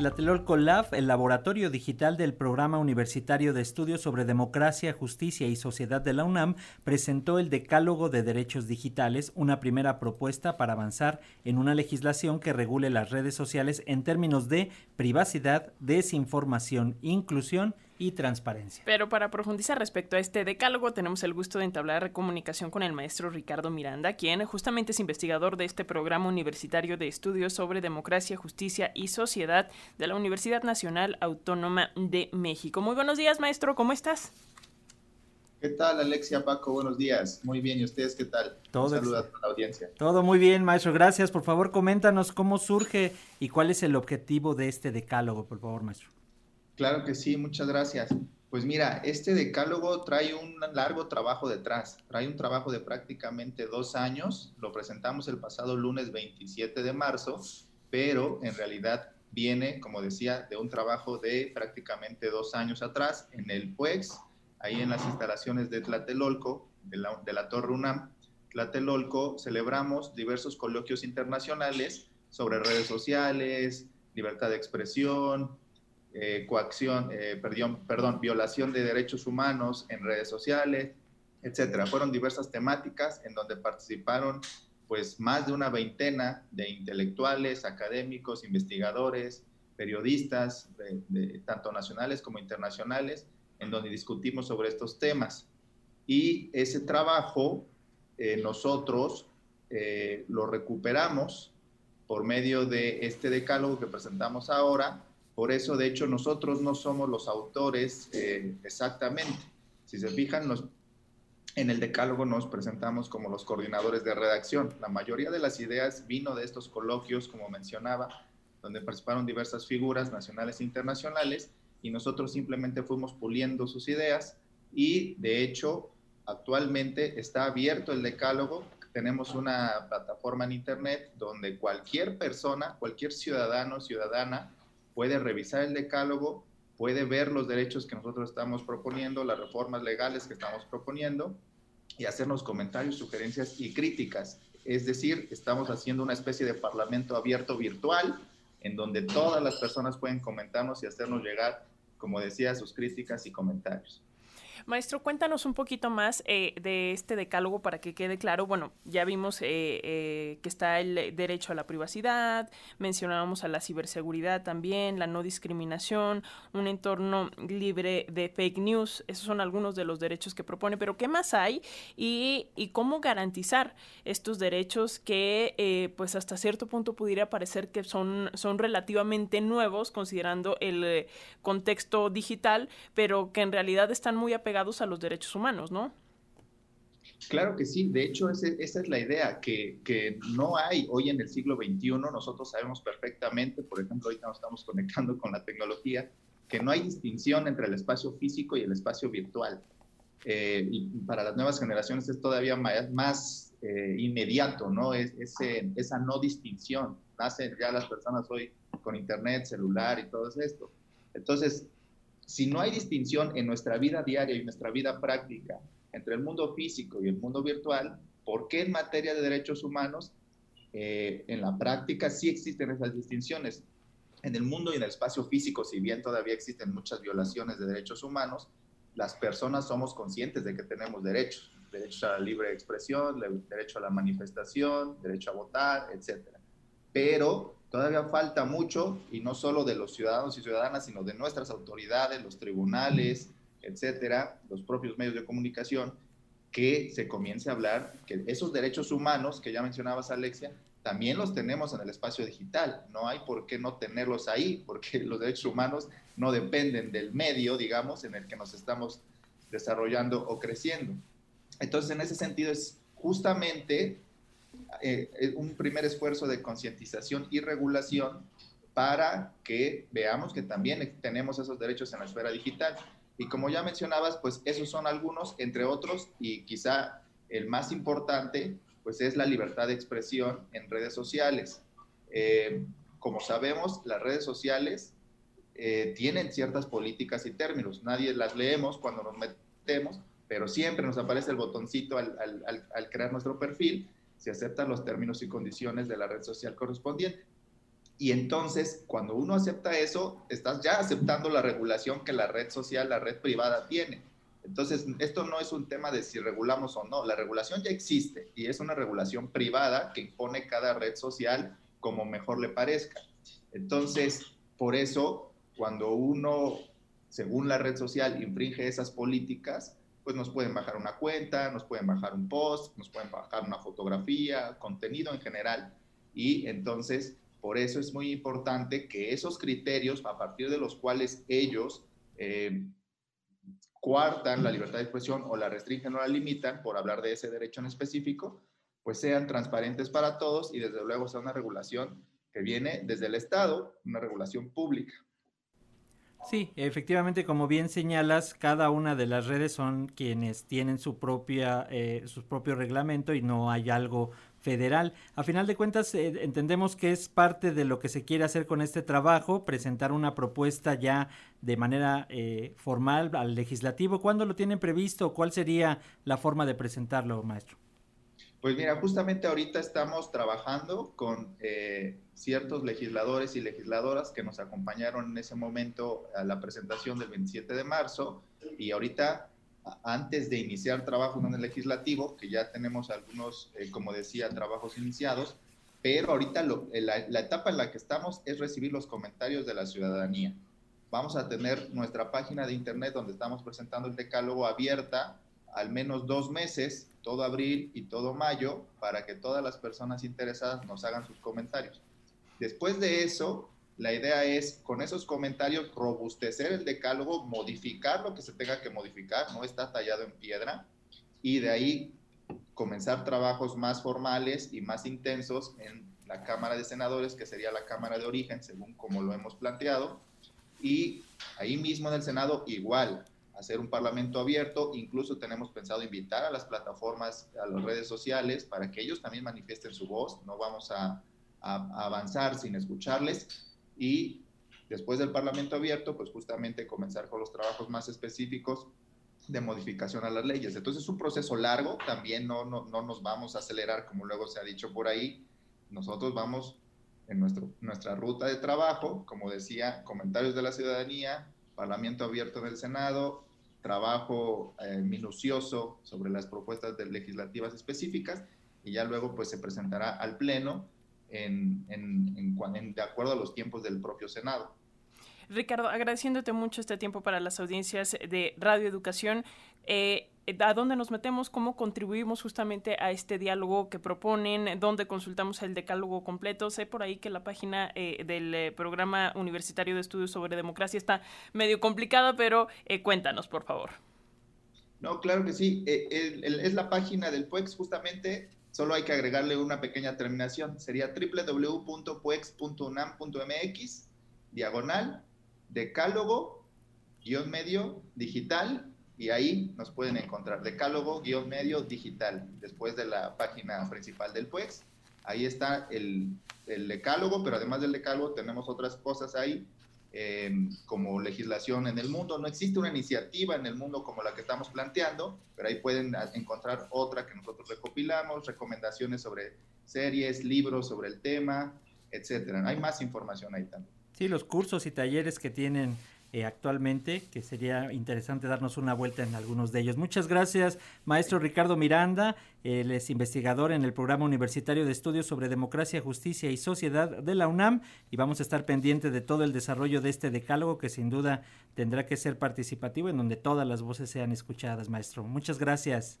Tlatelolco Lab, el laboratorio digital del Programa Universitario de Estudios sobre Democracia, Justicia y Sociedad de la UNAM, presentó el Decálogo de Derechos Digitales, una primera propuesta para avanzar en una legislación que regule las redes sociales en términos de privacidad, desinformación, inclusión y transparencia. Pero para profundizar respecto a este decálogo, tenemos el gusto de entablar comunicación con el maestro Ricardo Miranda, quien justamente es investigador de este programa universitario de estudios sobre democracia, justicia y sociedad de la Universidad Nacional Autónoma de México. Muy buenos días, maestro, ¿cómo estás? ¿Qué tal, Alexia, Paco? Buenos días. Muy bien, ¿y ustedes qué tal? Todo Saludos a la audiencia. Todo muy bien, maestro. Gracias. Por favor, coméntanos cómo surge y cuál es el objetivo de este decálogo, por favor, maestro. Claro que sí, muchas gracias. Pues mira, este decálogo trae un largo trabajo detrás, trae un trabajo de prácticamente dos años, lo presentamos el pasado lunes 27 de marzo, pero en realidad viene, como decía, de un trabajo de prácticamente dos años atrás en el PUEX, ahí en las instalaciones de Tlatelolco, de la, Torre UNAM. Tlatelolco celebramos diversos coloquios internacionales sobre redes sociales, libertad de expresión, eh, coacción, eh, perdón, violación de derechos humanos en redes sociales, etcétera. Fueron diversas temáticas en donde participaron pues más de una veintena de intelectuales, académicos, investigadores, periodistas, tanto nacionales como internacionales, en donde discutimos sobre estos temas. Y ese trabajo eh, nosotros lo recuperamos por medio de este decálogo que presentamos ahora, por eso, de hecho, nosotros no somos los autores eh, exactamente. Si se fijan, en el decálogo nos presentamos como los coordinadores de redacción. La mayoría de las ideas vino de estos coloquios, como mencionaba, donde participaron diversas figuras nacionales e internacionales, y nosotros simplemente fuimos puliendo sus ideas y, de hecho, actualmente está abierto el decálogo. Tenemos una plataforma en Internet donde cualquier persona, cualquier ciudadano, ciudadana, puede revisar el decálogo, puede ver los derechos que nosotros estamos proponiendo, las reformas legales que estamos proponiendo y hacernos comentarios, sugerencias y críticas. Es decir, estamos haciendo una especie de parlamento abierto virtual en donde todas las personas pueden comentarnos y hacernos llegar, como decía, sus críticas y comentarios. Maestro, cuéntanos un poquito más eh, de este decálogo para que quede claro. Bueno, ya vimos eh, eh, que está el derecho a la privacidad, mencionábamos a la ciberseguridad también, la no discriminación, un entorno libre de fake news. Esos son algunos de los derechos que propone, pero ¿qué más hay? Y, cómo garantizar estos derechos que, pues hasta cierto punto pudiera parecer que son, son relativamente nuevos, considerando el contexto digital, pero que en realidad están muy apegados pegados a los derechos humanos, ¿no? Claro que sí, de hecho esa es la idea, que, que, no hay hoy en el siglo XXI, nosotros sabemos perfectamente, por ejemplo, ahorita nos estamos conectando con la tecnología, que no hay distinción entre el espacio físico y el espacio virtual. Eh, y para las nuevas generaciones es todavía más, más eh, inmediato, ¿no? Es, ese, esa no distinción. Nacen ya las personas hoy con internet, celular y todo esto. Entonces, si no hay distinción en nuestra vida diaria y nuestra vida práctica entre el mundo físico y el mundo virtual, ¿por qué en materia de derechos humanos eh, en la práctica sí existen esas distinciones? En el mundo y en el espacio físico, si bien todavía existen muchas violaciones de derechos humanos, las personas somos conscientes de que tenemos derechos, derecho a la libre expresión, derecho a la manifestación, derecho a votar, etc. Pero Todavía falta mucho, y no solo de los ciudadanos y ciudadanas, sino de nuestras autoridades, los tribunales, etcétera, los propios medios de comunicación, que se comience a hablar que esos derechos humanos que ya mencionabas, Alexia, también los tenemos en el espacio digital. No hay por qué no tenerlos ahí, porque los derechos humanos no dependen del medio, digamos, en el que nos estamos desarrollando o creciendo. Entonces, en ese sentido, es justamente eh, eh, un primer esfuerzo de concientización y regulación para que veamos que también tenemos esos derechos en la esfera digital. Y como ya mencionabas, pues esos son algunos, entre otros, y quizá el más importante, pues es la libertad de expresión en redes sociales. Eh, como sabemos, las redes sociales tienen ciertas políticas y términos. Nadie las leemos cuando nos metemos, pero siempre nos aparece el botoncito al, crear nuestro perfil se aceptan los términos y condiciones de la red social correspondiente. Y entonces, cuando uno acepta eso, estás ya aceptando la regulación que la red social, la red privada tiene. Entonces, esto no es un tema de si regulamos o no. La regulación ya existe y es una regulación privada que impone cada red social como mejor le parezca. Entonces, por eso, cuando uno, según la red social, infringe esas políticas, pues nos pueden bajar una cuenta, nos pueden bajar un post, nos pueden bajar una fotografía, contenido en general. Y entonces, por eso es muy importante que esos criterios, a partir de los cuales ellos eh, cuartan la libertad de expresión o la restringen o la limitan, por hablar de ese derecho en específico, pues sean transparentes para todos y desde luego sea una regulación que viene desde el Estado, una regulación pública. Sí, efectivamente, como bien señalas, cada una de las redes son quienes tienen su propia, eh, su propio reglamento y no hay algo federal. A final de cuentas, eh, entendemos que es parte de lo que se quiere hacer con este trabajo, presentar una propuesta ya de manera eh, formal al legislativo. ¿Cuándo lo tienen previsto? ¿Cuál sería la forma de presentarlo, maestro? Pues mira, justamente ahorita estamos trabajando con eh, ciertos legisladores y legisladoras que nos acompañaron en ese momento a la presentación del 27 de marzo y ahorita antes de iniciar trabajo en el legislativo, que ya tenemos algunos, eh, como decía, trabajos iniciados, pero ahorita eh, la, la, etapa en la que estamos es recibir los comentarios de la ciudadanía. Vamos a tener nuestra página de internet donde estamos presentando el decálogo abierta al menos dos meses, todo abril y todo mayo, para que todas las personas interesadas nos hagan sus comentarios. Después de eso, la idea es, con esos comentarios, robustecer el decálogo, modificar lo que se tenga que modificar, no está tallado en piedra, y de ahí comenzar trabajos más formales y más intensos en la Cámara de Senadores, que sería la Cámara de Origen, según como lo hemos planteado, y ahí mismo en el Senado igual, hacer un parlamento abierto, incluso tenemos pensado invitar a las plataformas, a las redes sociales, para que ellos también manifiesten su voz, no vamos a, a avanzar sin escucharles, y después del Parlamento abierto, pues justamente comenzar con los trabajos más específicos de modificación a las leyes. Entonces es un proceso largo, también no, no, no nos vamos a acelerar como luego se ha dicho por ahí, nosotros vamos en nuestro, nuestra ruta de trabajo, como decía, comentarios de la ciudadanía, Parlamento abierto en el Senado, trabajo eh, minucioso sobre las propuestas legislativas específicas y ya luego pues se presentará al Pleno en, en, de acuerdo a los tiempos del propio Senado. Ricardo, agradeciéndote mucho este tiempo para las audiencias de Radio Educación. Eh, ¿A dónde nos metemos? ¿Cómo contribuimos justamente a este diálogo que proponen? ¿Dónde consultamos el decálogo completo? Sé por ahí que la página eh, del eh, Programa Universitario de Estudios sobre Democracia está medio complicada, pero cuéntanos, por favor. No, claro que sí. es la página del PUEX, justamente Solo hay que agregarle una pequeña terminación. Sería www.puex.unam.mx, diagonal, decálogo, guion medio, digital, y ahí nos pueden encontrar decálogo, guion medio, digital, después de la página principal del PUEX. Ahí está el, el decálogo, pero además del decálogo tenemos otras cosas ahí Em, como legislación en el mundo. No existe una iniciativa en el mundo como la que estamos planteando, pero ahí pueden encontrar otra que nosotros recopilamos, recomendaciones sobre series, libros sobre el tema, etcétera. Hay más información ahí también. Sí, los cursos y talleres que tienen eh, actualmente, que sería interesante darnos una vuelta en algunos de ellos. Muchas gracias, maestro Ricardo Miranda. Él es investigador en el Programa Universitario de Estudios sobre Democracia, Justicia y Sociedad de la UNAM y vamos a estar pendiente de todo el desarrollo de este decálogo que sin duda tendrá que ser participativo en donde todas las voces sean escuchadas, maestro. Muchas gracias.